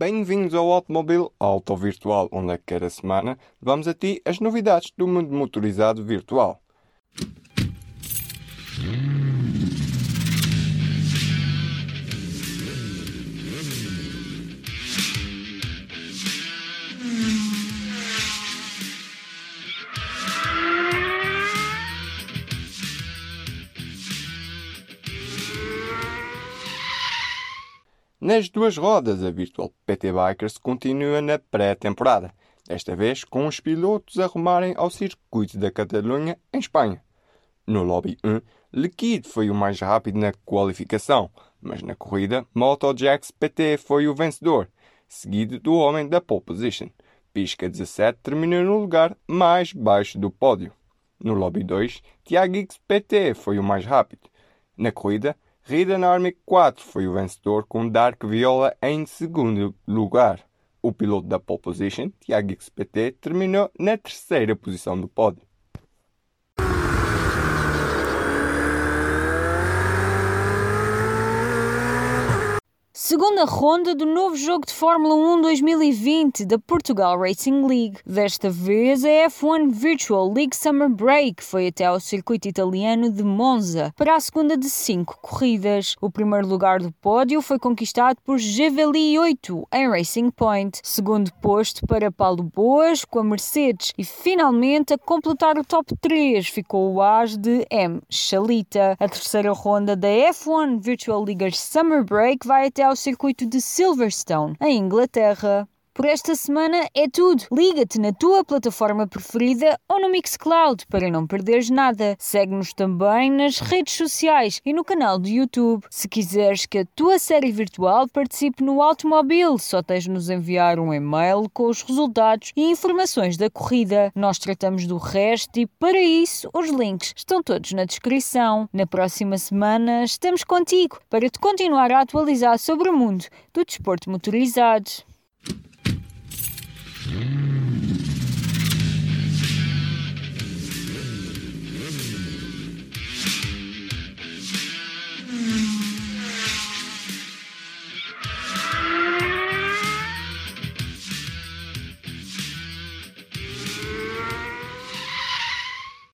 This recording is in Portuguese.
Bem-vindos ao Automóvel Auto Virtual, onde a cada semana vamos a ti as novidades do mundo motorizado virtual. Nas duas rodas, a Virtual PT Bikers continua na pré-temporada, desta vez com os pilotos a rumarem ao circuito da Catalunha, em Espanha. No Lobby 1, Liquid foi o mais rápido na qualificação, mas na corrida, MotoJax PT foi o vencedor, seguido do homem da pole position. Pisca 17 terminou no lugar mais baixo do pódio. No Lobby 2, Tiago PT foi o mais rápido. Na corrida, Riden Army 4 foi o vencedor com Dark Viola em segundo lugar. O piloto da pole position, Tiago XPT, terminou na terceira posição do pódio. Segunda ronda do novo jogo de Fórmula 1 2020 da Portugal Racing League. Desta vez, a F1 Virtual League Summer Break foi até ao circuito italiano de Monza para a segunda de cinco corridas. O primeiro lugar do pódio foi conquistado por Javeli 8 em Racing Point. Segundo posto para Paulo Boas com a Mercedes e finalmente a completar o top 3 ficou o as de M. Chalita. A terceira ronda da F1 Virtual League Summer Break vai até ao circuito de Silverstone, em Inglaterra. Por esta semana é tudo. Liga-te na tua plataforma preferida ou no Mixcloud para não perderes nada. Segue-nos também nas redes sociais e no canal do YouTube. Se quiseres que a tua série virtual participe no automóvel, só tens de nos enviar um e-mail com os resultados e informações da corrida. Nós tratamos do resto e para isso os links estão todos na descrição. Na próxima semana estamos contigo para te continuar a atualizar sobre o mundo do desporto motorizado.